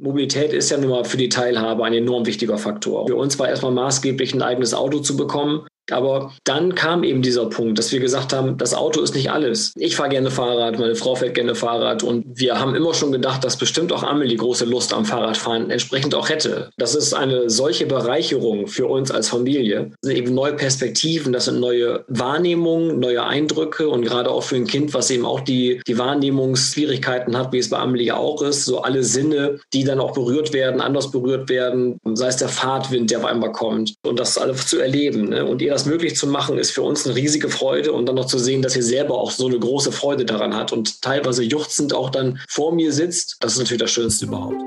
Mobilität ist ja nun mal für die Teilhabe ein enorm wichtiger Faktor. Für uns war erstmal maßgeblich ein eigenes Auto zu bekommen. Aber dann kam eben dieser Punkt, dass wir gesagt haben, das Auto ist nicht alles. Ich fahre gerne Fahrrad, meine Frau fährt gerne Fahrrad und wir haben immer schon gedacht, dass bestimmt auch Amelie große Lust am Fahrradfahren entsprechend auch hätte. Das ist eine solche Bereicherung für uns als Familie. Das sind eben neue Perspektiven, das sind neue Wahrnehmungen, neue Eindrücke und gerade auch für ein Kind, was eben auch die, die Wahrnehmungsschwierigkeiten hat, wie es bei Amelie auch ist, so alle Sinne, die dann auch berührt werden, anders berührt werden, sei es der Fahrtwind, der auf einmal kommt und das alles zu erleben ne? und ihr das das möglich zu machen, ist für uns eine riesige Freude und dann noch zu sehen, dass sie selber auch so eine große Freude daran hat und teilweise juchzend auch dann vor mir sitzt. Das ist natürlich das Schönste überhaupt.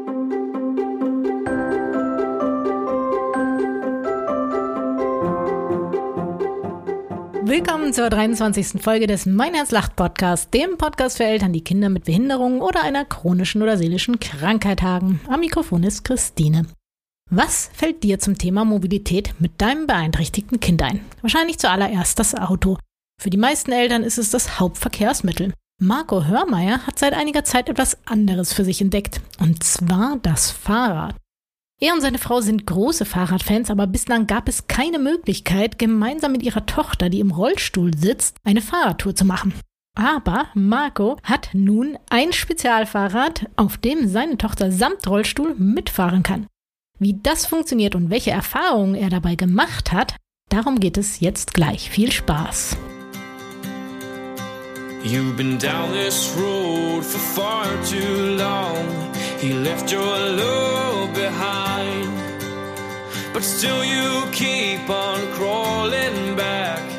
Willkommen zur 23. Folge des Mein Herz lacht Podcast, dem Podcast für Eltern, die Kinder mit Behinderungen oder einer chronischen oder seelischen Krankheit haben. Am Mikrofon ist Christine. Was fällt dir zum Thema Mobilität mit deinem beeinträchtigten Kind ein? Wahrscheinlich zuallererst das Auto. Für die meisten Eltern ist es das Hauptverkehrsmittel. Marco Hörmeier hat seit einiger Zeit etwas anderes für sich entdeckt, und zwar das Fahrrad. Er und seine Frau sind große Fahrradfans, aber bislang gab es keine Möglichkeit, gemeinsam mit ihrer Tochter, die im Rollstuhl sitzt, eine Fahrradtour zu machen. Aber Marco hat nun ein Spezialfahrrad, auf dem seine Tochter samt Rollstuhl mitfahren kann. Wie das funktioniert und welche Erfahrungen er dabei gemacht hat, darum geht es jetzt gleich. Viel Spaß! You've been down this road for far too long. He left your love behind. But still you keep on crawling back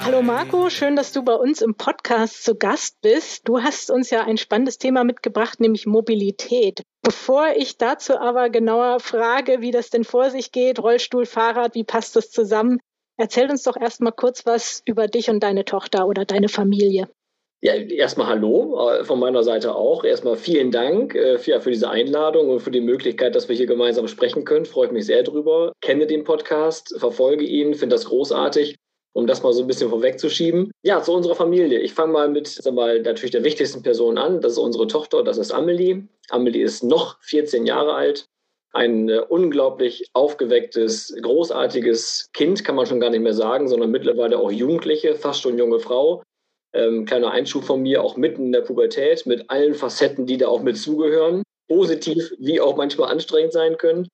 Hallo Marco, schön, dass du bei uns im Podcast zu Gast bist. Du hast uns ja ein spannendes Thema mitgebracht, nämlich Mobilität. Bevor ich dazu aber genauer frage, wie das denn vor sich geht, Rollstuhl, Fahrrad, wie passt das zusammen, erzähl uns doch erstmal kurz was über dich und deine Tochter oder deine Familie. Ja, erstmal Hallo äh, von meiner Seite auch. Erstmal vielen Dank äh, für, für diese Einladung und für die Möglichkeit, dass wir hier gemeinsam sprechen können. Freue ich mich sehr drüber. Kenne den Podcast, verfolge ihn, finde das großartig um das mal so ein bisschen vorwegzuschieben. Ja, zu unserer Familie. Ich fange mal mit, sag mal, natürlich der wichtigsten Person an. Das ist unsere Tochter, das ist Amelie. Amelie ist noch 14 Jahre alt. Ein äh, unglaublich aufgewecktes, großartiges Kind, kann man schon gar nicht mehr sagen, sondern mittlerweile auch Jugendliche, fast schon junge Frau. Ähm, kleiner Einschub von mir, auch mitten in der Pubertät, mit allen Facetten, die da auch mit zugehören. Positiv wie auch manchmal anstrengend sein können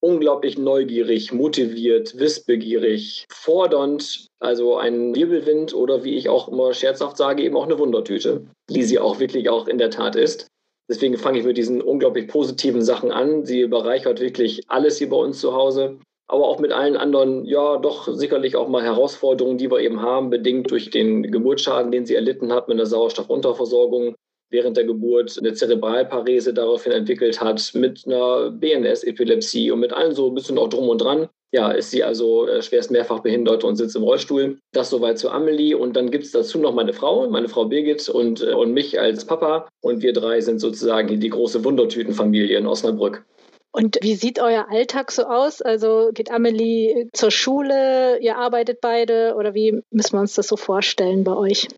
unglaublich neugierig, motiviert, wissbegierig, fordernd, also ein Wirbelwind oder wie ich auch immer scherzhaft sage, eben auch eine Wundertüte, die sie auch wirklich auch in der Tat ist. Deswegen fange ich mit diesen unglaublich positiven Sachen an. Sie bereichert wirklich alles hier bei uns zu Hause, aber auch mit allen anderen, ja, doch sicherlich auch mal Herausforderungen, die wir eben haben, bedingt durch den Geburtsschaden, den sie erlitten hat mit einer Sauerstoffunterversorgung während der Geburt eine Zerebralparese daraufhin entwickelt hat, mit einer BNS-Epilepsie und mit allem so ein bisschen auch drum und dran. Ja, ist sie also äh, schwerst mehrfach behindert und sitzt im Rollstuhl. Das soweit zu Amelie. Und dann gibt es dazu noch meine Frau, meine Frau Birgit und, äh, und mich als Papa. Und wir drei sind sozusagen die große Wundertütenfamilie in Osnabrück. Und wie sieht euer Alltag so aus? Also geht Amelie zur Schule, ihr arbeitet beide oder wie müssen wir uns das so vorstellen bei euch?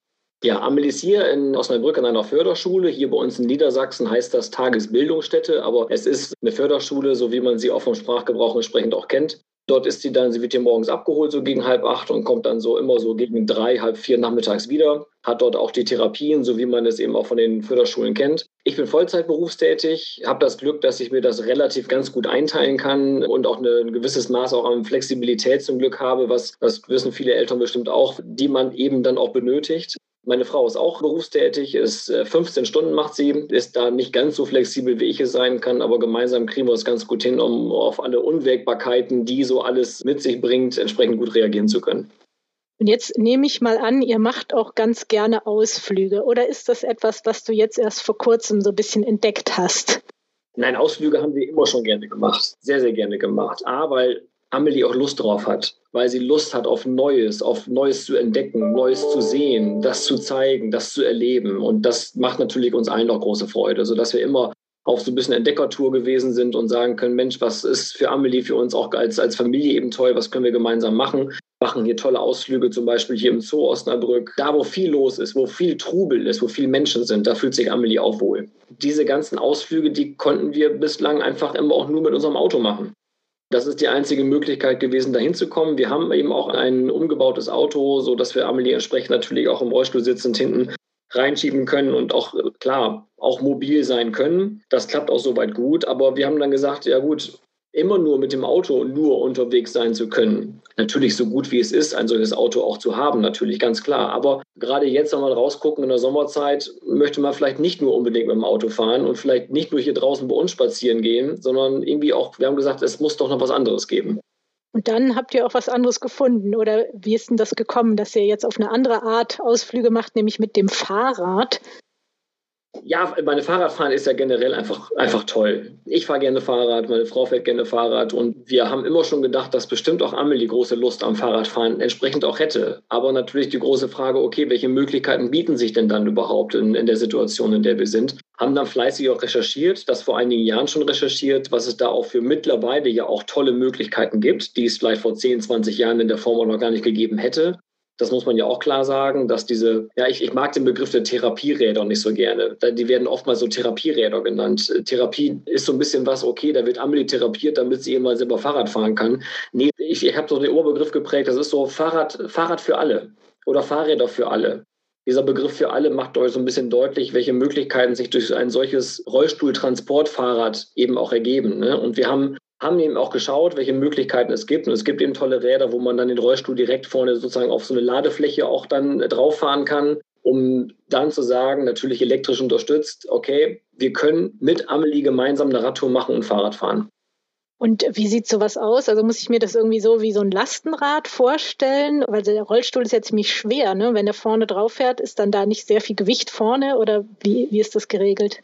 Ja, Amelie ist hier in Osnabrück an einer Förderschule. Hier bei uns in Niedersachsen heißt das Tagesbildungsstätte, aber es ist eine Förderschule, so wie man sie auch vom Sprachgebrauch entsprechend auch kennt. Dort ist sie dann, sie wird hier morgens abgeholt, so gegen halb acht und kommt dann so immer so gegen drei, halb vier nachmittags wieder. Hat dort auch die Therapien, so wie man es eben auch von den Förderschulen kennt. Ich bin Vollzeit berufstätig, habe das Glück, dass ich mir das relativ ganz gut einteilen kann und auch ein gewisses Maß auch an Flexibilität zum Glück habe, was, das wissen viele Eltern bestimmt auch, die man eben dann auch benötigt. Meine Frau ist auch berufstätig, ist 15 äh, Stunden macht sie, ist da nicht ganz so flexibel, wie ich es sein kann, aber gemeinsam kriegen wir es ganz gut hin, um auf alle Unwägbarkeiten, die so alles mit sich bringt, entsprechend gut reagieren zu können. Und jetzt nehme ich mal an, ihr macht auch ganz gerne Ausflüge. Oder ist das etwas, was du jetzt erst vor kurzem so ein bisschen entdeckt hast? Nein, Ausflüge haben wir immer schon gerne gemacht. Sehr, sehr gerne gemacht. A, weil Amelie auch Lust drauf hat, weil sie Lust hat auf Neues, auf Neues zu entdecken, Neues zu sehen, das zu zeigen, das zu erleben. Und das macht natürlich uns allen auch große Freude, sodass wir immer auf so ein bisschen Entdeckertour gewesen sind und sagen können, Mensch, was ist für Amelie, für uns auch als, als Familie eben toll, was können wir gemeinsam machen? Machen hier tolle Ausflüge, zum Beispiel hier im Zoo Osnabrück. Da, wo viel los ist, wo viel Trubel ist, wo viele Menschen sind, da fühlt sich Amelie auch wohl. Diese ganzen Ausflüge, die konnten wir bislang einfach immer auch nur mit unserem Auto machen. Das ist die einzige Möglichkeit gewesen, dahin zu kommen. Wir haben eben auch ein umgebautes Auto, sodass wir Amelie entsprechend natürlich auch im Rollstuhl sitzend hinten reinschieben können und auch, klar, auch mobil sein können. Das klappt auch soweit gut. Aber wir haben dann gesagt, ja gut, immer nur mit dem Auto nur unterwegs sein zu können. Natürlich so gut wie es ist, ein solches Auto auch zu haben, natürlich ganz klar. Aber gerade jetzt, wir rausgucken in der Sommerzeit, möchte man vielleicht nicht nur unbedingt mit dem Auto fahren und vielleicht nicht nur hier draußen bei uns spazieren gehen, sondern irgendwie auch, wir haben gesagt, es muss doch noch was anderes geben. Und dann habt ihr auch was anderes gefunden. Oder wie ist denn das gekommen, dass ihr jetzt auf eine andere Art Ausflüge macht, nämlich mit dem Fahrrad? Ja, meine Fahrradfahren ist ja generell einfach, einfach toll. Ich fahre gerne Fahrrad, meine Frau fährt gerne Fahrrad und wir haben immer schon gedacht, dass bestimmt auch Amelie große Lust am Fahrradfahren entsprechend auch hätte. Aber natürlich die große Frage, okay, welche Möglichkeiten bieten sich denn dann überhaupt in, in der Situation, in der wir sind? Haben dann fleißig auch recherchiert, das vor einigen Jahren schon recherchiert, was es da auch für mittlerweile ja auch tolle Möglichkeiten gibt, die es vielleicht vor 10, 20 Jahren in der Form auch noch gar nicht gegeben hätte. Das muss man ja auch klar sagen, dass diese, ja, ich, ich mag den Begriff der Therapieräder nicht so gerne. Die werden oftmals so Therapieräder genannt. Therapie ist so ein bisschen was, okay, da wird Amelie therapiert, damit sie immer selber Fahrrad fahren kann. Nee, ich, ich habe so den Oberbegriff geprägt, das ist so Fahrrad, Fahrrad für alle oder Fahrräder für alle. Dieser Begriff für alle macht euch so ein bisschen deutlich, welche Möglichkeiten sich durch ein solches Rollstuhltransportfahrrad eben auch ergeben. Ne? Und wir haben haben eben auch geschaut, welche Möglichkeiten es gibt. Und es gibt eben tolle Räder, wo man dann den Rollstuhl direkt vorne sozusagen auf so eine Ladefläche auch dann drauf fahren kann, um dann zu sagen, natürlich elektrisch unterstützt, okay, wir können mit Amelie gemeinsam eine Radtour machen und Fahrrad fahren. Und wie sieht sowas aus? Also muss ich mir das irgendwie so wie so ein Lastenrad vorstellen? Weil der Rollstuhl ist ja ziemlich schwer, ne? Wenn der vorne drauf fährt, ist dann da nicht sehr viel Gewicht vorne oder wie, wie ist das geregelt?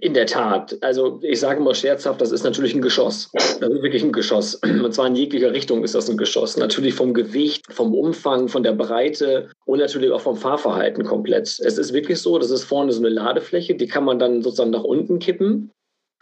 In der Tat. Also ich sage mal scherzhaft, das ist natürlich ein Geschoss. Das ist wirklich ein Geschoss. Und zwar in jeglicher Richtung ist das ein Geschoss. Natürlich vom Gewicht, vom Umfang, von der Breite und natürlich auch vom Fahrverhalten komplett. Es ist wirklich so, das ist vorne so eine Ladefläche, die kann man dann sozusagen nach unten kippen.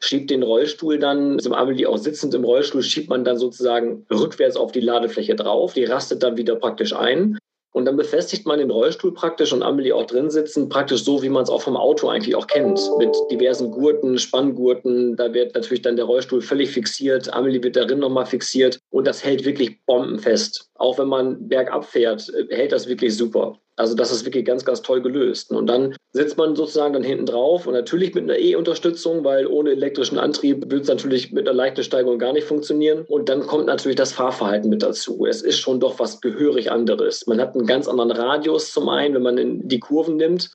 Schiebt den Rollstuhl dann, im Amelie auch sitzend im Rollstuhl, schiebt man dann sozusagen rückwärts auf die Ladefläche drauf. Die rastet dann wieder praktisch ein. Und dann befestigt man den Rollstuhl praktisch und Amelie auch drin sitzen, praktisch so, wie man es auch vom Auto eigentlich auch kennt, mit diversen Gurten, Spanngurten. Da wird natürlich dann der Rollstuhl völlig fixiert. Amelie wird darin nochmal fixiert und das hält wirklich bombenfest. Auch wenn man bergab fährt, hält das wirklich super. Also das ist wirklich ganz, ganz toll gelöst. Und dann sitzt man sozusagen dann hinten drauf und natürlich mit einer E-Unterstützung, weil ohne elektrischen Antrieb würde es natürlich mit einer leichten Steigung gar nicht funktionieren. Und dann kommt natürlich das Fahrverhalten mit dazu. Es ist schon doch was gehörig anderes. Man hat einen ganz anderen Radius zum einen, wenn man die Kurven nimmt.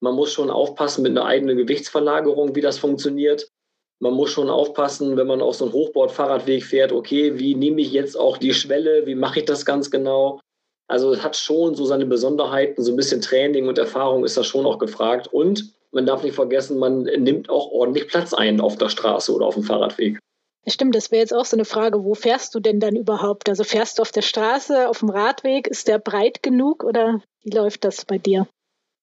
Man muss schon aufpassen mit einer eigenen Gewichtsverlagerung, wie das funktioniert. Man muss schon aufpassen, wenn man auf so einen Hochbord-Fahrradweg fährt, okay, wie nehme ich jetzt auch die Schwelle, wie mache ich das ganz genau? Also es hat schon so seine Besonderheiten, so ein bisschen Training und Erfahrung ist da schon auch gefragt. Und man darf nicht vergessen, man nimmt auch ordentlich Platz ein auf der Straße oder auf dem Fahrradweg. Stimmt, das wäre jetzt auch so eine Frage, wo fährst du denn dann überhaupt? Also fährst du auf der Straße, auf dem Radweg, ist der breit genug oder wie läuft das bei dir?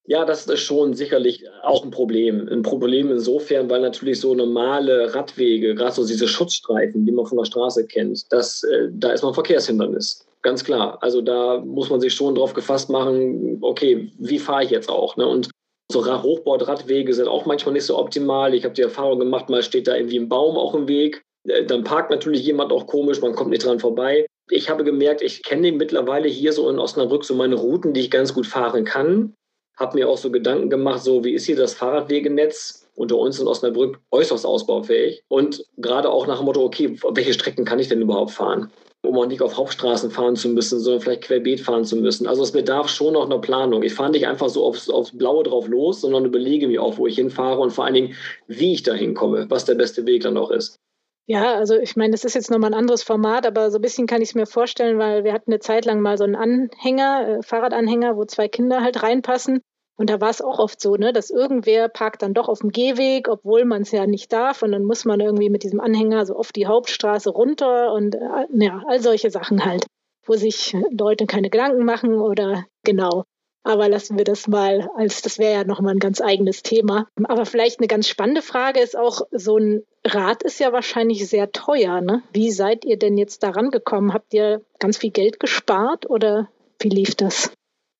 Ja, das ist schon sicherlich auch ein Problem. Ein Problem insofern, weil natürlich so normale Radwege, gerade so diese Schutzstreifen, die man von der Straße kennt, das, äh, da ist man Verkehrshindernis. Ganz klar. Also da muss man sich schon drauf gefasst machen, okay, wie fahre ich jetzt auch? Ne? Und so Hochbordradwege sind auch manchmal nicht so optimal. Ich habe die Erfahrung gemacht, mal steht da irgendwie ein Baum auch im Weg. Äh, dann parkt natürlich jemand auch komisch, man kommt nicht dran vorbei. Ich habe gemerkt, ich kenne mittlerweile hier so in Osnabrück so meine Routen, die ich ganz gut fahren kann. Habe mir auch so Gedanken gemacht, so wie ist hier das Fahrradwegenetz unter uns in Osnabrück äußerst ausbaufähig. Und gerade auch nach dem Motto, okay, welche Strecken kann ich denn überhaupt fahren? Um auch nicht auf Hauptstraßen fahren zu müssen, sondern vielleicht querbeet fahren zu müssen. Also es bedarf schon noch einer Planung. Ich fahre nicht einfach so aufs, aufs Blaue drauf los, sondern überlege mir auch, wo ich hinfahre und vor allen Dingen, wie ich da hinkomme, was der beste Weg dann auch ist. Ja, also ich meine, das ist jetzt nochmal ein anderes Format, aber so ein bisschen kann ich es mir vorstellen, weil wir hatten eine Zeit lang mal so einen Anhänger, äh, Fahrradanhänger, wo zwei Kinder halt reinpassen. Und da war es auch oft so, ne, dass irgendwer parkt dann doch auf dem Gehweg, obwohl man es ja nicht darf. Und dann muss man irgendwie mit diesem Anhänger so oft die Hauptstraße runter und äh, ja, all solche Sachen halt, wo sich Leute keine Gedanken machen oder genau. Aber lassen wir das mal, als das wäre ja nochmal ein ganz eigenes Thema. Aber vielleicht eine ganz spannende Frage ist auch, so ein Rad ist ja wahrscheinlich sehr teuer. Ne? Wie seid ihr denn jetzt daran gekommen? Habt ihr ganz viel Geld gespart oder wie lief das?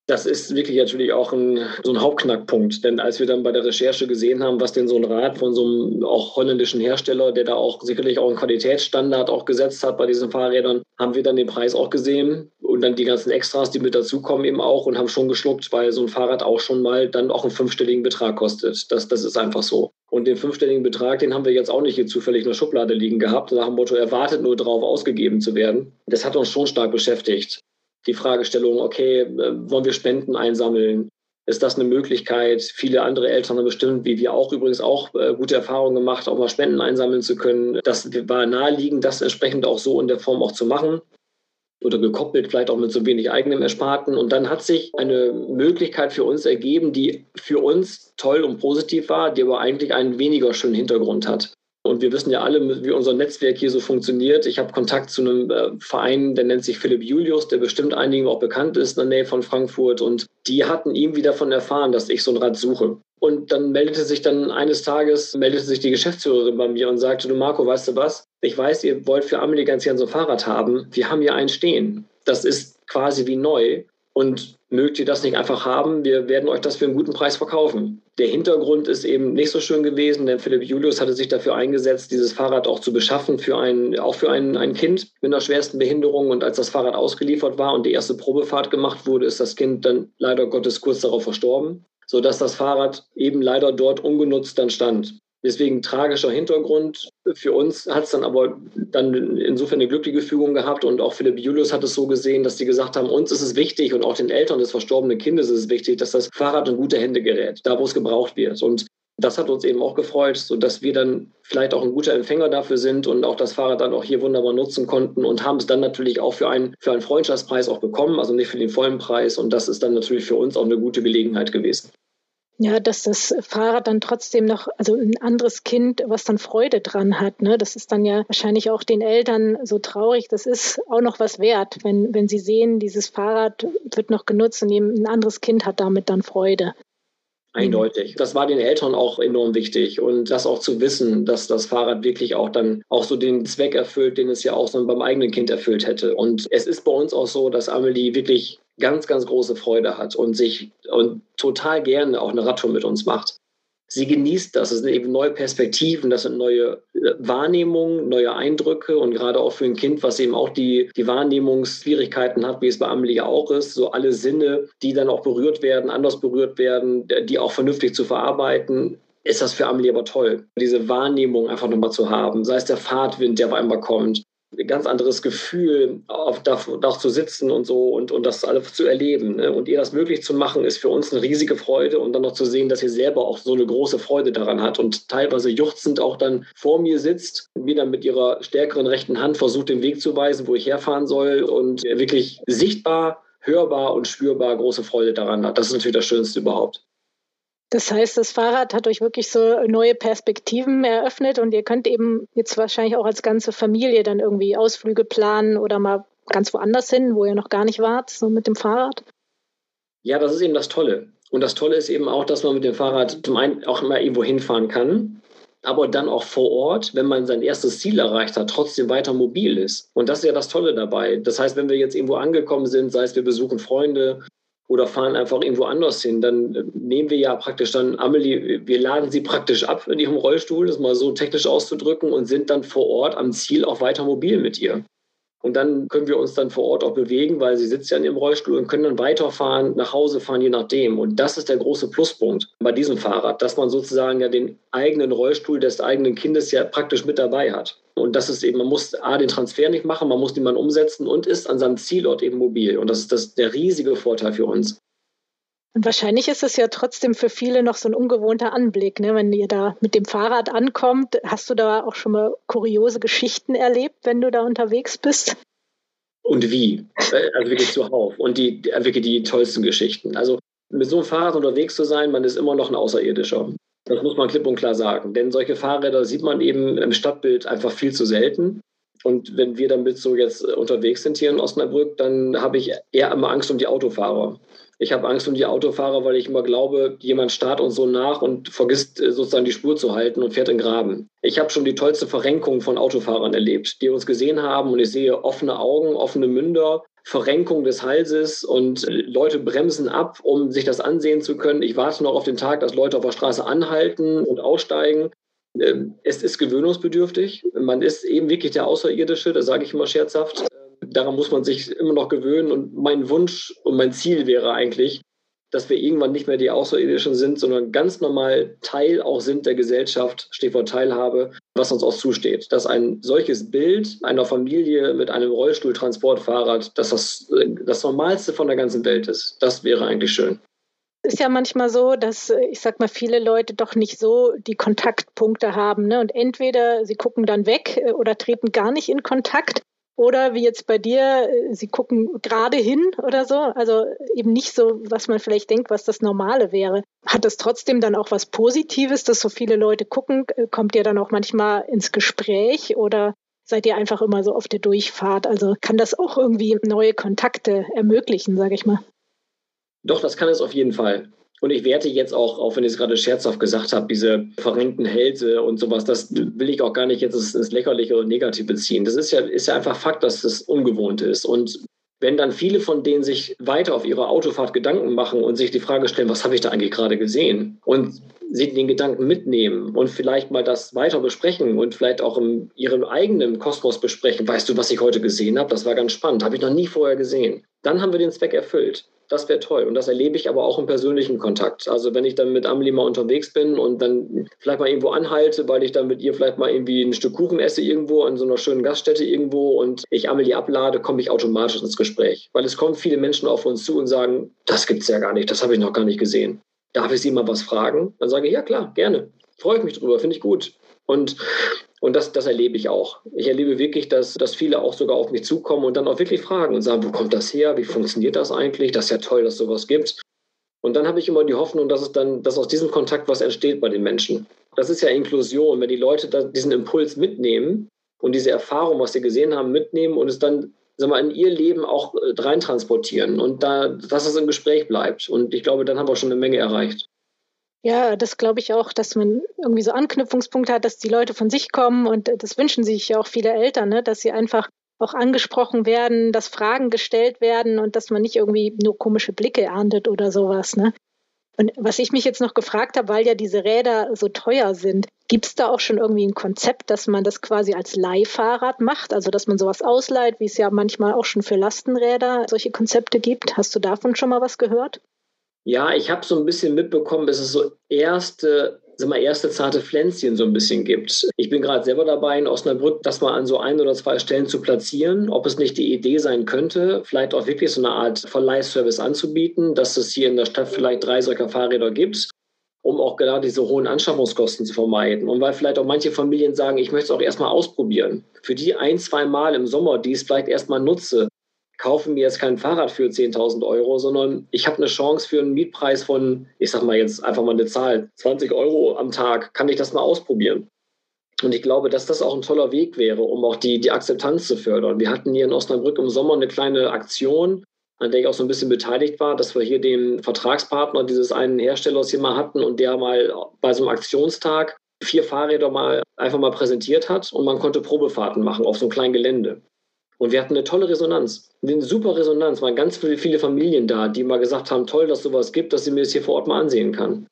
Das ist wirklich natürlich auch ein, so ein Hauptknackpunkt. Denn als wir dann bei der Recherche gesehen haben, was denn so ein Rad von so einem auch holländischen Hersteller, der da auch sicherlich auch einen Qualitätsstandard auch gesetzt hat bei diesen Fahrrädern, haben wir dann den Preis auch gesehen und dann die ganzen Extras, die mit dazukommen eben auch und haben schon geschluckt, weil so ein Fahrrad auch schon mal dann auch einen fünfstelligen Betrag kostet. Das, das ist einfach so. Und den fünfstelligen Betrag, den haben wir jetzt auch nicht hier zufällig in der Schublade liegen gehabt, nach dem Motto, er wartet nur darauf, ausgegeben zu werden. Das hat uns schon stark beschäftigt die Fragestellung, okay, äh, wollen wir Spenden einsammeln? Ist das eine Möglichkeit? Viele andere Eltern haben bestimmt, wie wir auch übrigens auch äh, gute Erfahrungen gemacht, auch mal Spenden einsammeln zu können. Das war naheliegend, das entsprechend auch so in der Form auch zu machen oder gekoppelt, vielleicht auch mit so wenig eigenem Ersparten. Und dann hat sich eine Möglichkeit für uns ergeben, die für uns toll und positiv war, die aber eigentlich einen weniger schönen Hintergrund hat. Und wir wissen ja alle, wie unser Netzwerk hier so funktioniert. Ich habe Kontakt zu einem äh, Verein, der nennt sich Philipp Julius, der bestimmt einigen auch bekannt ist in der Nähe von Frankfurt. Und die hatten ihm wieder davon erfahren, dass ich so ein Rad suche. Und dann meldete sich dann eines Tages, meldete sich die Geschäftsführerin bei mir und sagte, du Marco, weißt du was? Ich weiß, ihr wollt für Amelie ganz gern so ein Fahrrad haben. Wir haben hier einen stehen. Das ist quasi wie neu. Und mögt ihr das nicht einfach haben? Wir werden euch das für einen guten Preis verkaufen. Der Hintergrund ist eben nicht so schön gewesen, denn Philipp Julius hatte sich dafür eingesetzt, dieses Fahrrad auch zu beschaffen, für ein, auch für ein, ein Kind mit einer schwersten Behinderung. Und als das Fahrrad ausgeliefert war und die erste Probefahrt gemacht wurde, ist das Kind dann leider Gottes kurz darauf verstorben, sodass das Fahrrad eben leider dort ungenutzt dann stand. Deswegen tragischer Hintergrund. Für uns hat es dann aber dann insofern eine glückliche Fügung gehabt und auch Philipp Julius hat es so gesehen, dass die gesagt haben, uns ist es wichtig und auch den Eltern des verstorbenen Kindes ist es wichtig, dass das Fahrrad in gute Hände gerät, da wo es gebraucht wird. Und das hat uns eben auch gefreut, sodass wir dann vielleicht auch ein guter Empfänger dafür sind und auch das Fahrrad dann auch hier wunderbar nutzen konnten und haben es dann natürlich auch für einen, für einen Freundschaftspreis auch bekommen, also nicht für den vollen Preis. Und das ist dann natürlich für uns auch eine gute Gelegenheit gewesen. Ja, dass das Fahrrad dann trotzdem noch, also ein anderes Kind, was dann Freude dran hat, ne? Das ist dann ja wahrscheinlich auch den Eltern so traurig. Das ist auch noch was wert, wenn, wenn sie sehen, dieses Fahrrad wird noch genutzt und ein anderes Kind hat damit dann Freude. Eindeutig. Das war den Eltern auch enorm wichtig und das auch zu wissen, dass das Fahrrad wirklich auch dann auch so den Zweck erfüllt, den es ja auch so beim eigenen Kind erfüllt hätte. Und es ist bei uns auch so, dass Amelie wirklich ganz, ganz große Freude hat und sich und total gerne auch eine Radtour mit uns macht. Sie genießt das. Es sind eben neue Perspektiven, das sind neue äh, Wahrnehmungen, neue Eindrücke und gerade auch für ein Kind, was eben auch die, die Wahrnehmungsschwierigkeiten hat, wie es bei Amelie auch ist, so alle Sinne, die dann auch berührt werden, anders berührt werden, die auch vernünftig zu verarbeiten, ist das für Amelie aber toll, diese Wahrnehmung einfach nochmal zu haben. Sei es der Fahrtwind, der auf einmal kommt, ganz anderes Gefühl, auf Dach, zu sitzen und so und, und das alles zu erleben. Ne? Und ihr das möglich zu machen, ist für uns eine riesige Freude und dann noch zu sehen, dass ihr selber auch so eine große Freude daran hat und teilweise juchzend auch dann vor mir sitzt, mir dann mit ihrer stärkeren rechten Hand versucht, den Weg zu weisen, wo ich herfahren soll und wirklich sichtbar, hörbar und spürbar große Freude daran hat. Das ist natürlich das Schönste überhaupt. Das heißt, das Fahrrad hat euch wirklich so neue Perspektiven eröffnet und ihr könnt eben jetzt wahrscheinlich auch als ganze Familie dann irgendwie Ausflüge planen oder mal ganz woanders hin, wo ihr noch gar nicht wart, so mit dem Fahrrad. Ja, das ist eben das Tolle. Und das Tolle ist eben auch, dass man mit dem Fahrrad zum einen auch immer irgendwo hinfahren kann, aber dann auch vor Ort, wenn man sein erstes Ziel erreicht hat, trotzdem weiter mobil ist. Und das ist ja das Tolle dabei. Das heißt, wenn wir jetzt irgendwo angekommen sind, sei es wir besuchen Freunde oder fahren einfach irgendwo anders hin, dann äh, nehmen wir ja praktisch dann Amelie, wir laden sie praktisch ab in ihrem Rollstuhl, das mal so technisch auszudrücken, und sind dann vor Ort am Ziel auch weiter mobil mit ihr. Und dann können wir uns dann vor Ort auch bewegen, weil sie sitzt ja in ihrem Rollstuhl und können dann weiterfahren, nach Hause fahren, je nachdem. Und das ist der große Pluspunkt bei diesem Fahrrad, dass man sozusagen ja den eigenen Rollstuhl des eigenen Kindes ja praktisch mit dabei hat. Und das ist eben, man muss A, den Transfer nicht machen, man muss niemanden umsetzen und ist an seinem Zielort eben mobil. Und das ist das, der riesige Vorteil für uns. Und wahrscheinlich ist es ja trotzdem für viele noch so ein ungewohnter Anblick, ne? wenn ihr da mit dem Fahrrad ankommt. Hast du da auch schon mal kuriose Geschichten erlebt, wenn du da unterwegs bist? Und wie? Also wirklich zuhauf. Und die, wirklich die tollsten Geschichten. Also mit so einem Fahrrad unterwegs zu sein, man ist immer noch ein Außerirdischer. Das muss man klipp und klar sagen. Denn solche Fahrräder sieht man eben im Stadtbild einfach viel zu selten. Und wenn wir damit so jetzt unterwegs sind hier in Osnabrück, dann habe ich eher immer Angst um die Autofahrer. Ich habe Angst um die Autofahrer, weil ich immer glaube, jemand starrt uns so nach und vergisst äh, sozusagen die Spur zu halten und fährt in Graben. Ich habe schon die tollste Verrenkung von Autofahrern erlebt, die uns gesehen haben und ich sehe offene Augen, offene Münder, Verrenkung des Halses und äh, Leute bremsen ab, um sich das ansehen zu können. Ich warte noch auf den Tag, dass Leute auf der Straße anhalten und aussteigen. Ähm, es ist gewöhnungsbedürftig. Man ist eben wirklich der Außerirdische, das sage ich immer scherzhaft daran muss man sich immer noch gewöhnen. Und mein Wunsch und mein Ziel wäre eigentlich, dass wir irgendwann nicht mehr die Außerirdischen sind, sondern ganz normal Teil auch sind der Gesellschaft, Stichwort Teilhabe, was uns auch zusteht. Dass ein solches Bild einer Familie mit einem Rollstuhltransportfahrrad, dass das das Normalste von der ganzen Welt ist, das wäre eigentlich schön ist ja manchmal so, dass ich sag mal viele Leute doch nicht so die Kontaktpunkte haben, ne? Und entweder sie gucken dann weg äh, oder treten gar nicht in Kontakt oder wie jetzt bei dir, äh, sie gucken gerade hin oder so. Also eben nicht so, was man vielleicht denkt, was das Normale wäre. Hat das trotzdem dann auch was Positives, dass so viele Leute gucken? Äh, kommt ihr dann auch manchmal ins Gespräch oder seid ihr einfach immer so auf der Durchfahrt? Also kann das auch irgendwie neue Kontakte ermöglichen, sage ich mal? Doch, das kann es auf jeden Fall. Und ich werte jetzt auch, auch wenn ich es gerade scherzhaft gesagt habe, diese verrenkten Hälse und sowas, das will ich auch gar nicht jetzt ins Lächerliche oder Negativ beziehen. Das ist ja, ist ja einfach Fakt, dass das ungewohnt ist. Und wenn dann viele von denen sich weiter auf ihre Autofahrt Gedanken machen und sich die Frage stellen, was habe ich da eigentlich gerade gesehen? Und sie den Gedanken mitnehmen und vielleicht mal das weiter besprechen und vielleicht auch in ihrem eigenen Kosmos besprechen. Weißt du, was ich heute gesehen habe? Das war ganz spannend. Habe ich noch nie vorher gesehen. Dann haben wir den Zweck erfüllt. Das wäre toll. Und das erlebe ich aber auch im persönlichen Kontakt. Also wenn ich dann mit Amelie mal unterwegs bin und dann vielleicht mal irgendwo anhalte, weil ich dann mit ihr vielleicht mal irgendwie ein Stück Kuchen esse irgendwo an so einer schönen Gaststätte irgendwo und ich Amelie ablade, komme ich automatisch ins Gespräch. Weil es kommen viele Menschen auf uns zu und sagen, das gibt es ja gar nicht, das habe ich noch gar nicht gesehen. Darf ich Sie mal was fragen? Dann sage ich, ja klar, gerne. Freue ich mich drüber, finde ich gut. Und und das, das erlebe ich auch. Ich erlebe wirklich, dass, dass viele auch sogar auf mich zukommen und dann auch wirklich fragen und sagen, wo kommt das her? Wie funktioniert das eigentlich? Das ist ja toll, dass sowas gibt. Und dann habe ich immer die Hoffnung, dass es dann, dass aus diesem Kontakt was entsteht bei den Menschen. Das ist ja Inklusion, wenn die Leute diesen Impuls mitnehmen und diese Erfahrung, was sie gesehen haben, mitnehmen und es dann sag mal, in ihr Leben auch äh, reintransportieren und da, dass es im Gespräch bleibt. Und ich glaube, dann haben wir schon eine Menge erreicht. Ja, das glaube ich auch, dass man irgendwie so Anknüpfungspunkte hat, dass die Leute von sich kommen und äh, das wünschen sich ja auch viele Eltern, ne? dass sie einfach auch angesprochen werden, dass Fragen gestellt werden und dass man nicht irgendwie nur komische Blicke erntet oder sowas. Ne? Und was ich mich jetzt noch gefragt habe, weil ja diese Räder so teuer sind, gibt es da auch schon irgendwie ein Konzept, dass man das quasi als Leihfahrrad macht? Also dass man sowas ausleiht, wie es ja manchmal auch schon für Lastenräder solche Konzepte gibt? Hast du davon schon mal was gehört? Ja, ich habe so ein bisschen mitbekommen, dass es so erste sag mal, erste zarte Pflänzchen so ein bisschen gibt. Ich bin gerade selber dabei, in Osnabrück das mal an so ein oder zwei Stellen zu platzieren, ob es nicht die Idee sein könnte, vielleicht auch wirklich so eine Art Verleihservice anzubieten, dass es hier in der Stadt vielleicht drei solcher Fahrräder gibt, um auch gerade diese hohen Anschaffungskosten zu vermeiden. Und weil vielleicht auch manche Familien sagen, ich möchte es auch erstmal ausprobieren. Für die ein, zwei Mal im Sommer, die es vielleicht erstmal nutze, kaufe mir jetzt kein Fahrrad für 10.000 Euro, sondern ich habe eine Chance für einen Mietpreis von, ich sage mal jetzt einfach mal eine Zahl, 20 Euro am Tag, kann ich das mal ausprobieren. Und ich glaube, dass das auch ein toller Weg wäre, um auch die, die Akzeptanz zu fördern. Wir hatten hier in Osnabrück im Sommer eine kleine Aktion, an der ich auch so ein bisschen beteiligt war, dass wir hier den Vertragspartner dieses einen Herstellers hier mal hatten und der mal bei so einem Aktionstag vier Fahrräder mal einfach mal präsentiert hat und man konnte Probefahrten machen auf so einem kleinen Gelände. Und wir hatten eine tolle Resonanz, eine super Resonanz. Es waren ganz viele, Familien da, die mal gesagt haben, toll, dass sowas gibt, dass sie mir das hier vor Ort mal ansehen kann.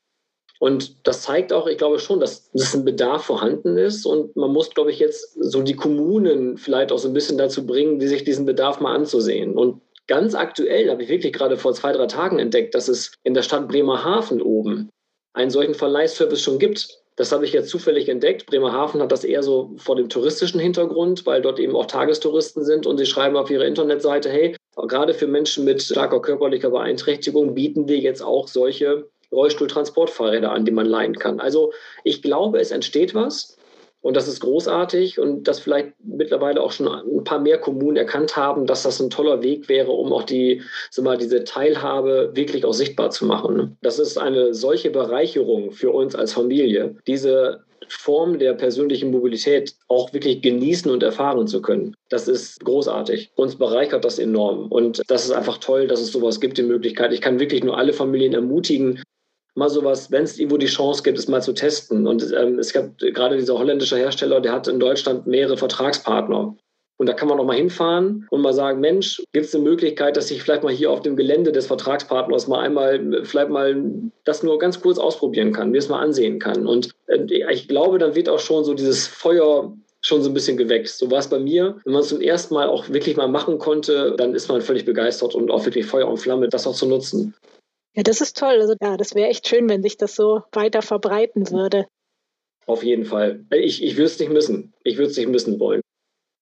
Und das zeigt auch, ich glaube schon, dass, dass ein Bedarf vorhanden ist. Und man muss, glaube ich, jetzt so die Kommunen vielleicht auch so ein bisschen dazu bringen, die sich diesen Bedarf mal anzusehen. Und ganz aktuell habe ich wirklich gerade vor zwei, drei Tagen entdeckt, dass es in der Stadt Bremerhaven oben einen solchen Verleihservice schon gibt. Das habe ich jetzt zufällig entdeckt. Bremerhaven hat das eher so vor dem touristischen Hintergrund, weil dort eben auch Tagestouristen sind und sie schreiben auf ihrer Internetseite, hey, gerade für Menschen mit starker körperlicher Beeinträchtigung bieten wir jetzt auch solche Rollstuhltransportfahrräder an, die man leihen kann. Also ich glaube, es entsteht was. Und das ist großartig und dass vielleicht mittlerweile auch schon ein paar mehr Kommunen erkannt haben, dass das ein toller Weg wäre, um auch die, mal, diese Teilhabe wirklich auch sichtbar zu machen. Das ist eine solche Bereicherung für uns als Familie, diese Form der persönlichen Mobilität auch wirklich genießen und erfahren zu können. Das ist großartig. Uns bereichert das enorm. Und das ist einfach toll, dass es sowas gibt, die Möglichkeit. Ich kann wirklich nur alle Familien ermutigen, mal sowas, wenn es irgendwo die Chance gibt, es mal zu testen. Und ähm, es gab gerade dieser holländische Hersteller, der hat in Deutschland mehrere Vertragspartner. Und da kann man noch mal hinfahren und mal sagen, Mensch, gibt es eine Möglichkeit, dass ich vielleicht mal hier auf dem Gelände des Vertragspartners mal einmal, vielleicht mal das nur ganz kurz ausprobieren kann, mir es mal ansehen kann. Und äh, ich glaube, dann wird auch schon so dieses Feuer schon so ein bisschen geweckt. So war es bei mir. Wenn man es zum ersten Mal auch wirklich mal machen konnte, dann ist man völlig begeistert und auch wirklich Feuer und Flamme, das auch zu nutzen. Ja, das ist toll. Also ja, das wäre echt schön, wenn sich das so weiter verbreiten würde. Auf jeden Fall. Ich, ich würde es nicht missen. Ich würde es nicht missen wollen.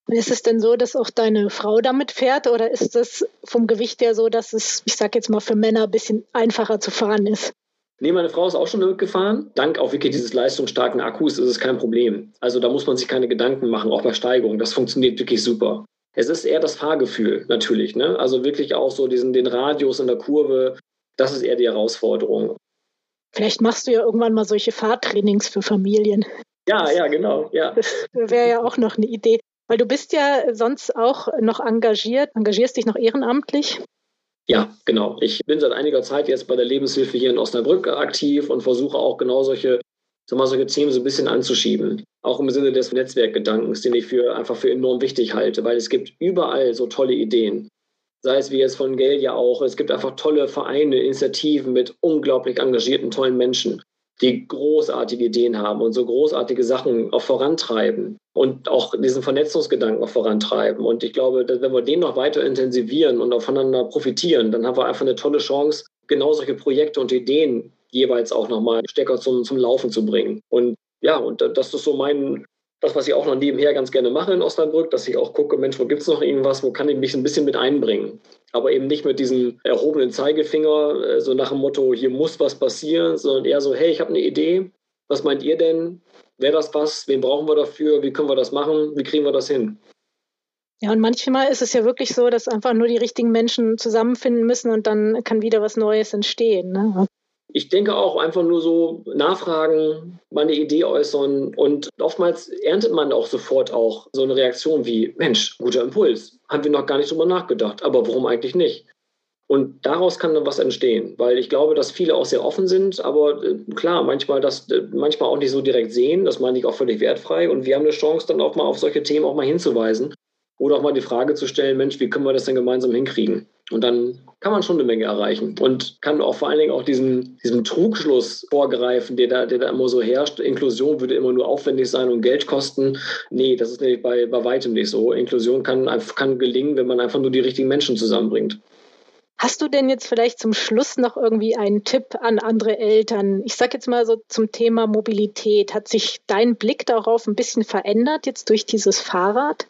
Ist es denn so, dass auch deine Frau damit fährt oder ist es vom Gewicht her so, dass es, ich sage jetzt mal, für Männer ein bisschen einfacher zu fahren ist? Nee, meine Frau ist auch schon damit gefahren. Dank auch wirklich dieses leistungsstarken Akkus ist es kein Problem. Also da muss man sich keine Gedanken machen, auch bei Steigung. Das funktioniert wirklich super. Es ist eher das Fahrgefühl natürlich. Ne? Also wirklich auch so diesen, den Radius in der Kurve, das ist eher die Herausforderung. Vielleicht machst du ja irgendwann mal solche Fahrtrainings für Familien. Ja, ja, genau. Ja. Das wäre ja auch noch eine Idee. Weil du bist ja sonst auch noch engagiert, engagierst dich noch ehrenamtlich. Ja, genau. Ich bin seit einiger Zeit jetzt bei der Lebenshilfe hier in Osnabrück aktiv und versuche auch genau solche, sag mal, solche Themen so ein bisschen anzuschieben. Auch im Sinne des Netzwerkgedankens, den ich für einfach für enorm wichtig halte, weil es gibt überall so tolle Ideen sei es wie jetzt von Gale ja auch, es gibt einfach tolle Vereine, Initiativen mit unglaublich engagierten, tollen Menschen, die großartige Ideen haben und so großartige Sachen auch vorantreiben und auch diesen Vernetzungsgedanken auch vorantreiben. Und ich glaube, wenn wir den noch weiter intensivieren und aufeinander profitieren, dann haben wir einfach eine tolle Chance, genau solche Projekte und Ideen jeweils auch nochmal stärker zum, zum Laufen zu bringen. Und ja, und das ist so mein, das, was ich auch noch nebenher ganz gerne mache in Osnabrück, dass ich auch gucke, Mensch, wo gibt es noch irgendwas, wo kann ich mich ein bisschen mit einbringen? Aber eben nicht mit diesem erhobenen Zeigefinger, äh, so nach dem Motto, hier muss was passieren, sondern eher so, hey, ich habe eine Idee, was meint ihr denn? Wäre das was? Wen brauchen wir dafür? Wie können wir das machen? Wie kriegen wir das hin? Ja, und manchmal ist es ja wirklich so, dass einfach nur die richtigen Menschen zusammenfinden müssen und dann kann wieder was Neues entstehen. Ne? Ich denke auch einfach nur so nachfragen, mal eine Idee äußern und oftmals erntet man auch sofort auch so eine Reaktion wie, Mensch, guter Impuls, haben wir noch gar nicht drüber nachgedacht, aber warum eigentlich nicht? Und daraus kann dann was entstehen, weil ich glaube, dass viele auch sehr offen sind, aber äh, klar, manchmal das äh, manchmal auch nicht so direkt sehen, das meine ich auch völlig wertfrei und wir haben eine Chance dann auch mal auf solche Themen auch mal hinzuweisen oder auch mal die Frage zu stellen, Mensch, wie können wir das denn gemeinsam hinkriegen? Und dann kann man schon eine Menge erreichen und kann auch vor allen Dingen auch diesen, diesem Trugschluss vorgreifen, der da, der da immer so herrscht. Inklusion würde immer nur aufwendig sein und Geld kosten. Nee, das ist nämlich bei, bei weitem nicht so. Inklusion kann, kann gelingen, wenn man einfach nur die richtigen Menschen zusammenbringt. Hast du denn jetzt vielleicht zum Schluss noch irgendwie einen Tipp an andere Eltern? Ich sage jetzt mal so zum Thema Mobilität. Hat sich dein Blick darauf ein bisschen verändert jetzt durch dieses Fahrrad?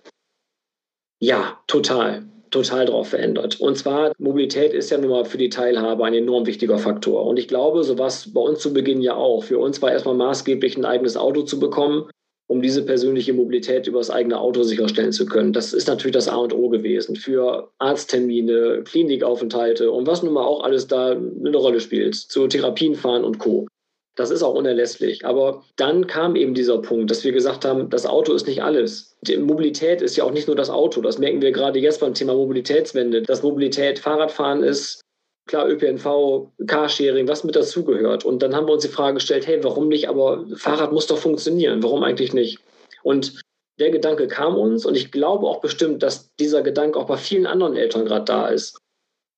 Ja, total total darauf verändert. Und zwar, Mobilität ist ja nun mal für die Teilhabe ein enorm wichtiger Faktor. Und ich glaube, so war es bei uns zu Beginn ja auch. Für uns war erstmal maßgeblich, ein eigenes Auto zu bekommen, um diese persönliche Mobilität über das eigene Auto sicherstellen zu können. Das ist natürlich das A und O gewesen für Arzttermine, Klinikaufenthalte und was nun mal auch alles da eine Rolle spielt, zu Therapien fahren und Co. Das ist auch unerlässlich. Aber dann kam eben dieser Punkt, dass wir gesagt haben, das Auto ist nicht alles. Die Mobilität ist ja auch nicht nur das Auto. Das merken wir gerade jetzt beim Thema Mobilitätswende. Dass Mobilität Fahrradfahren ist, klar ÖPNV, Carsharing, was mit dazugehört. Und dann haben wir uns die Frage gestellt, hey, warum nicht? Aber Fahrrad muss doch funktionieren. Warum eigentlich nicht? Und der Gedanke kam uns und ich glaube auch bestimmt, dass dieser Gedanke auch bei vielen anderen Eltern gerade da ist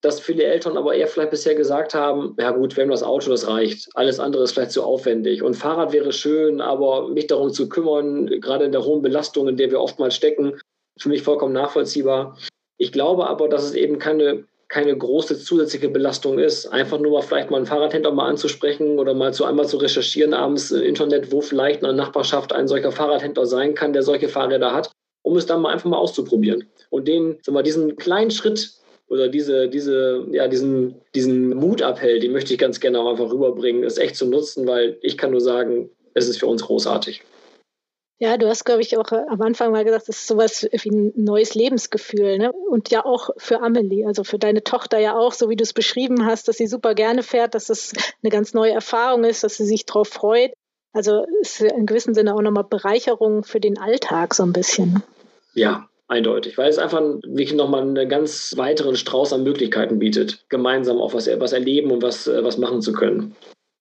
dass viele Eltern aber eher vielleicht bisher gesagt haben, ja gut, wir haben das Auto, das reicht. Alles andere ist vielleicht zu aufwendig. Und Fahrrad wäre schön, aber mich darum zu kümmern, gerade in der hohen Belastung, in der wir oftmals stecken, für mich vollkommen nachvollziehbar. Ich glaube aber, dass es eben keine, keine große zusätzliche Belastung ist. Einfach nur mal vielleicht mal einen Fahrradhändler mal anzusprechen oder mal zu einmal zu recherchieren abends im Internet, wo vielleicht in einer Nachbarschaft ein solcher Fahrradhändler sein kann, der solche Fahrräder hat, um es dann mal einfach mal auszuprobieren. Und den, sagen wir, diesen kleinen Schritt oder diese, diese, ja, diesen, diesen Mutappell, den möchte ich ganz gerne auch einfach rüberbringen, ist echt zu nutzen, weil ich kann nur sagen, es ist für uns großartig. Ja, du hast, glaube ich, auch äh, am Anfang mal gesagt, das ist sowas wie ein neues Lebensgefühl. Ne? Und ja auch für Amelie, also für deine Tochter ja auch, so wie du es beschrieben hast, dass sie super gerne fährt, dass es eine ganz neue Erfahrung ist, dass sie sich darauf freut. Also ist in gewissem Sinne auch nochmal Bereicherung für den Alltag so ein bisschen. Ja, eindeutig, weil es einfach wirklich nochmal einen ganz weiteren Strauß an Möglichkeiten bietet, gemeinsam auch was, was erleben und was, äh, was machen zu können.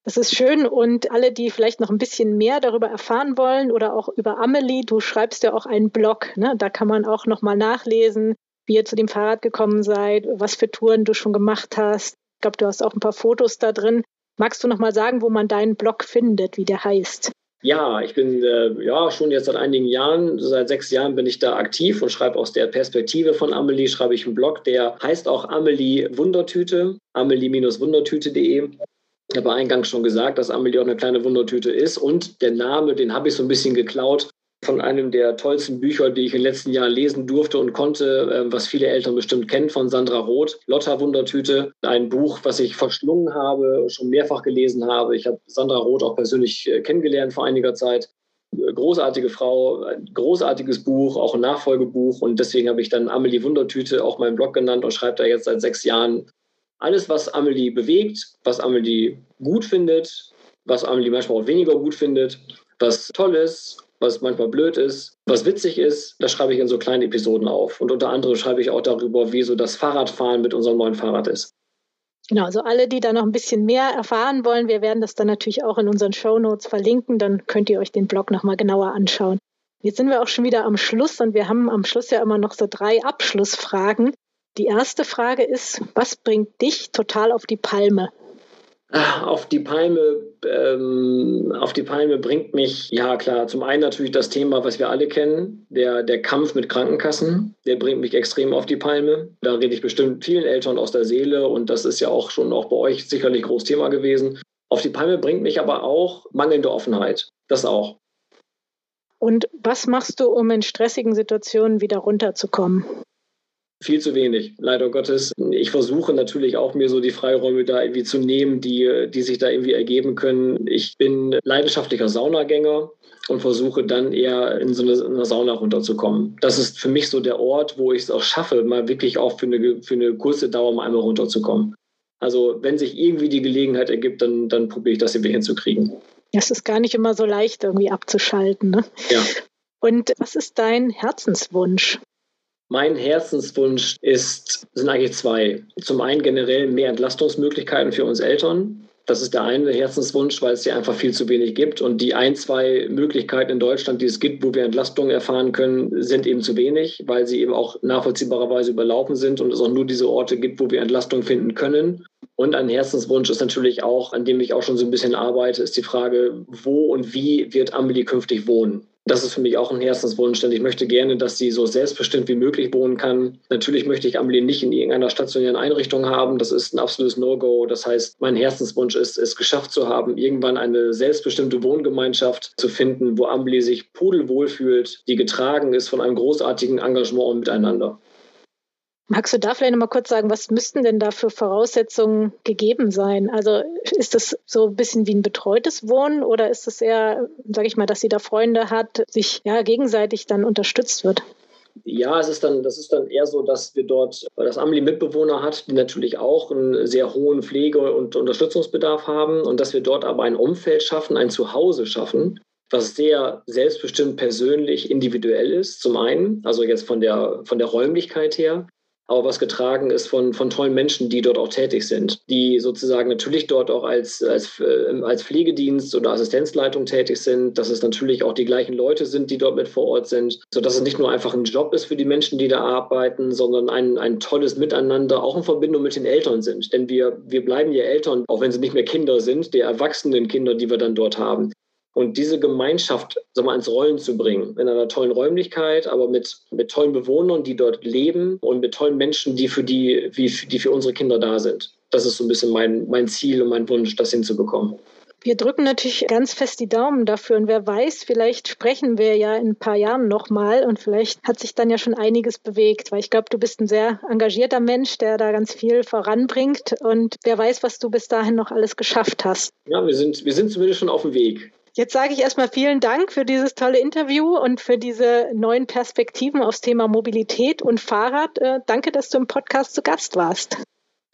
Das ist schön und alle, die vielleicht noch ein bisschen mehr darüber erfahren wollen oder auch über Amelie, du schreibst ja auch einen Blog, ne? da kann man auch nochmal nachlesen, wie ihr zu dem Fahrrad gekommen seid, was für Touren du schon gemacht hast. Ich glaube, du hast auch ein paar Fotos da drin. Magst du nochmal sagen, wo man deinen Blog findet, wie der heißt? Ja, ich bin äh, ja schon jetzt seit einigen Jahren, seit sechs Jahren bin ich da aktiv und schreibe aus der Perspektive von Amelie, schreibe ich einen Blog, der heißt auch Amelie Wundertüte, amelie-wundertüte.de. Ich habe eingangs schon gesagt, dass Amelie auch eine kleine Wundertüte ist und der Name, den habe ich so ein bisschen geklaut von einem der tollsten Bücher, die ich in den letzten Jahren lesen durfte und konnte, ähm, was viele Eltern bestimmt kennen, von Sandra Roth, Lotta Wundertüte. Ein Buch, was ich verschlungen habe, schon mehrfach gelesen habe. Ich habe Sandra Roth auch persönlich äh, kennengelernt vor einiger Zeit. Großartige Frau, ein großartiges Buch, auch ein Nachfolgebuch. Und deswegen habe ich dann Amelie Wundertüte auch meinen Blog genannt und schreibe da jetzt seit sechs Jahren alles, was Amelie bewegt, was Amelie gut findet, was Amelie manchmal auch weniger gut findet, was toll ist, was manchmal blöd ist, was witzig ist, das schreibe ich in so kleinen Episoden auf. Und unter anderem schreibe ich auch darüber, wie so das Fahrradfahren mit unserem neuen Fahrrad ist. Genau, also alle, die da noch ein bisschen mehr erfahren wollen, wir werden das dann natürlich auch in unseren Show Notes verlinken, dann könnt ihr euch den Blog nochmal genauer anschauen. Jetzt sind wir auch schon wieder am Schluss und wir haben am Schluss ja immer noch so drei Abschlussfragen. Die erste Frage ist, was bringt dich total auf die Palme? Auf die Palme, ähm, auf die Palme bringt mich, ja klar, zum einen natürlich das Thema, was wir alle kennen, der, der Kampf mit Krankenkassen, der bringt mich extrem auf die Palme. Da rede ich bestimmt vielen Eltern aus der Seele und das ist ja auch schon auch bei euch sicherlich großes Thema gewesen. Auf die Palme bringt mich aber auch mangelnde Offenheit. Das auch. Und was machst du, um in stressigen Situationen wieder runterzukommen? Viel zu wenig, leider Gottes. Ich versuche natürlich auch mir so die Freiräume da irgendwie zu nehmen, die, die sich da irgendwie ergeben können. Ich bin leidenschaftlicher Saunagänger und versuche dann eher in so eine, in eine, Sauna runterzukommen. Das ist für mich so der Ort, wo ich es auch schaffe, mal wirklich auch für eine, für eine kurze Dauer mal einmal runterzukommen. Also wenn sich irgendwie die Gelegenheit ergibt, dann, dann probiere ich das irgendwie hinzukriegen. Es ist gar nicht immer so leicht, irgendwie abzuschalten. Ne? Ja. Und was ist dein Herzenswunsch? Mein Herzenswunsch ist, sind eigentlich zwei. Zum einen generell mehr Entlastungsmöglichkeiten für uns Eltern. Das ist der eine Herzenswunsch, weil es ja einfach viel zu wenig gibt. Und die ein, zwei Möglichkeiten in Deutschland, die es gibt, wo wir Entlastung erfahren können, sind eben zu wenig, weil sie eben auch nachvollziehbarerweise überlaufen sind und es auch nur diese Orte gibt, wo wir Entlastung finden können. Und ein Herzenswunsch ist natürlich auch, an dem ich auch schon so ein bisschen arbeite, ist die Frage, wo und wie wird Amelie künftig wohnen? Das ist für mich auch ein Herzenswunsch, denn ich möchte gerne, dass sie so selbstbestimmt wie möglich wohnen kann. Natürlich möchte ich Amelie nicht in irgendeiner stationären Einrichtung haben. Das ist ein absolutes No-Go. Das heißt, mein Herzenswunsch ist, es geschafft zu haben, irgendwann eine selbstbestimmte Wohngemeinschaft zu finden, wo Amelie sich pudelwohl fühlt, die getragen ist von einem großartigen Engagement und Miteinander. Magst du da vielleicht noch mal kurz sagen, was müssten denn da für Voraussetzungen gegeben sein? Also ist das so ein bisschen wie ein betreutes Wohnen oder ist es eher, sage ich mal, dass sie da Freunde hat, sich ja gegenseitig dann unterstützt wird? Ja, es ist dann, das ist dann eher so, dass wir dort, weil das Amli Mitbewohner hat, die natürlich auch einen sehr hohen Pflege- und Unterstützungsbedarf haben und dass wir dort aber ein Umfeld schaffen, ein Zuhause schaffen, was sehr selbstbestimmt persönlich individuell ist, zum einen, also jetzt von der, von der Räumlichkeit her, aber was getragen ist von, von tollen Menschen, die dort auch tätig sind, die sozusagen natürlich dort auch als, als, äh, als Pflegedienst oder Assistenzleitung tätig sind, dass es natürlich auch die gleichen Leute sind, die dort mit vor Ort sind, sodass es nicht nur einfach ein Job ist für die Menschen, die da arbeiten, sondern ein, ein tolles Miteinander, auch in Verbindung mit den Eltern sind. Denn wir, wir bleiben ja Eltern, auch wenn sie nicht mehr Kinder sind, der erwachsenen Kinder, die wir dann dort haben. Und diese Gemeinschaft sag mal, ins Rollen zu bringen, in einer tollen Räumlichkeit, aber mit, mit tollen Bewohnern, die dort leben und mit tollen Menschen, die für, die, wie, die für unsere Kinder da sind. Das ist so ein bisschen mein, mein Ziel und mein Wunsch, das hinzubekommen. Wir drücken natürlich ganz fest die Daumen dafür und wer weiß, vielleicht sprechen wir ja in ein paar Jahren nochmal und vielleicht hat sich dann ja schon einiges bewegt, weil ich glaube, du bist ein sehr engagierter Mensch, der da ganz viel voranbringt und wer weiß, was du bis dahin noch alles geschafft hast. Ja, wir sind, wir sind zumindest schon auf dem Weg. Jetzt sage ich erstmal vielen Dank für dieses tolle Interview und für diese neuen Perspektiven aufs Thema Mobilität und Fahrrad. Äh, danke, dass du im Podcast zu Gast warst.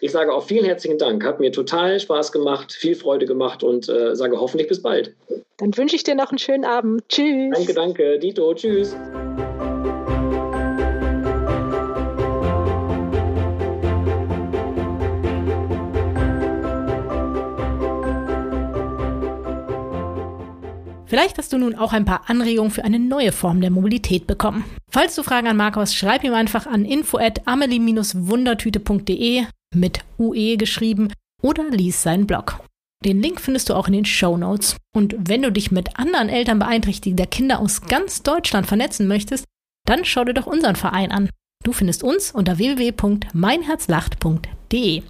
Ich sage auch vielen herzlichen Dank. Hat mir total Spaß gemacht, viel Freude gemacht und äh, sage hoffentlich bis bald. Dann wünsche ich dir noch einen schönen Abend. Tschüss. Danke, danke. Dito, tschüss. Vielleicht hast du nun auch ein paar Anregungen für eine neue Form der Mobilität bekommen. Falls du Fragen an hast, schreib ihm einfach an info at amelie-wundertüte.de mit UE geschrieben oder lies seinen Blog. Den Link findest du auch in den Show Notes. Und wenn du dich mit anderen Eltern beeinträchtigter Kinder aus ganz Deutschland vernetzen möchtest, dann schau dir doch unseren Verein an. Du findest uns unter www.meinherzlacht.de.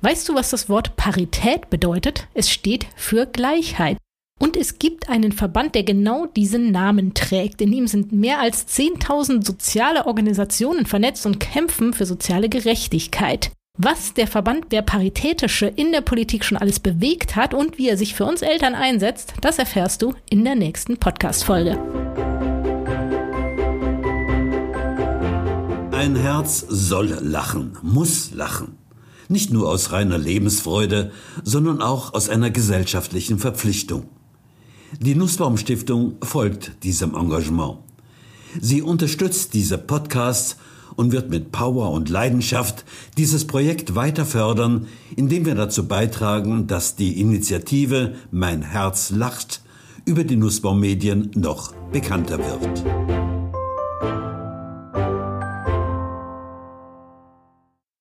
Weißt du, was das Wort Parität bedeutet? Es steht für Gleichheit. Und es gibt einen Verband, der genau diesen Namen trägt. In ihm sind mehr als 10.000 soziale Organisationen vernetzt und kämpfen für soziale Gerechtigkeit. Was der Verband der Paritätische in der Politik schon alles bewegt hat und wie er sich für uns Eltern einsetzt, das erfährst du in der nächsten Podcast-Folge. Ein Herz soll lachen, muss lachen. Nicht nur aus reiner Lebensfreude, sondern auch aus einer gesellschaftlichen Verpflichtung. Die Nussbaum Stiftung folgt diesem Engagement. Sie unterstützt diese Podcasts und wird mit Power und Leidenschaft dieses Projekt weiter fördern, indem wir dazu beitragen, dass die Initiative Mein Herz lacht über die Nussbaum Medien noch bekannter wird.